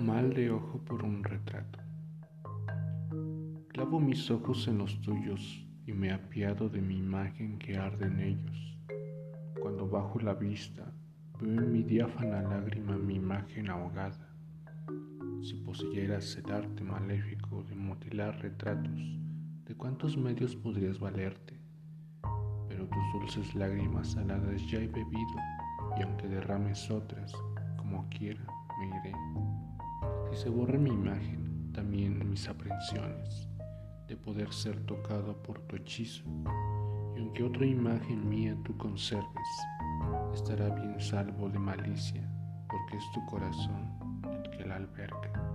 mal de ojo por un retrato. Clavo mis ojos en los tuyos y me apiado de mi imagen que arde en ellos. Cuando bajo la vista, veo en mi diáfana lágrima mi imagen ahogada. Si poseyeras el arte maléfico de mutilar retratos, ¿de cuántos medios podrías valerte? Pero tus dulces lágrimas saladas ya he bebido, y aunque derrames otras, como quiera, me iré. Si se borre mi imagen, también mis aprensiones de poder ser tocado por tu hechizo, y aunque otra imagen mía tú conserves, estará bien salvo de malicia, porque es tu corazón el que la alberga.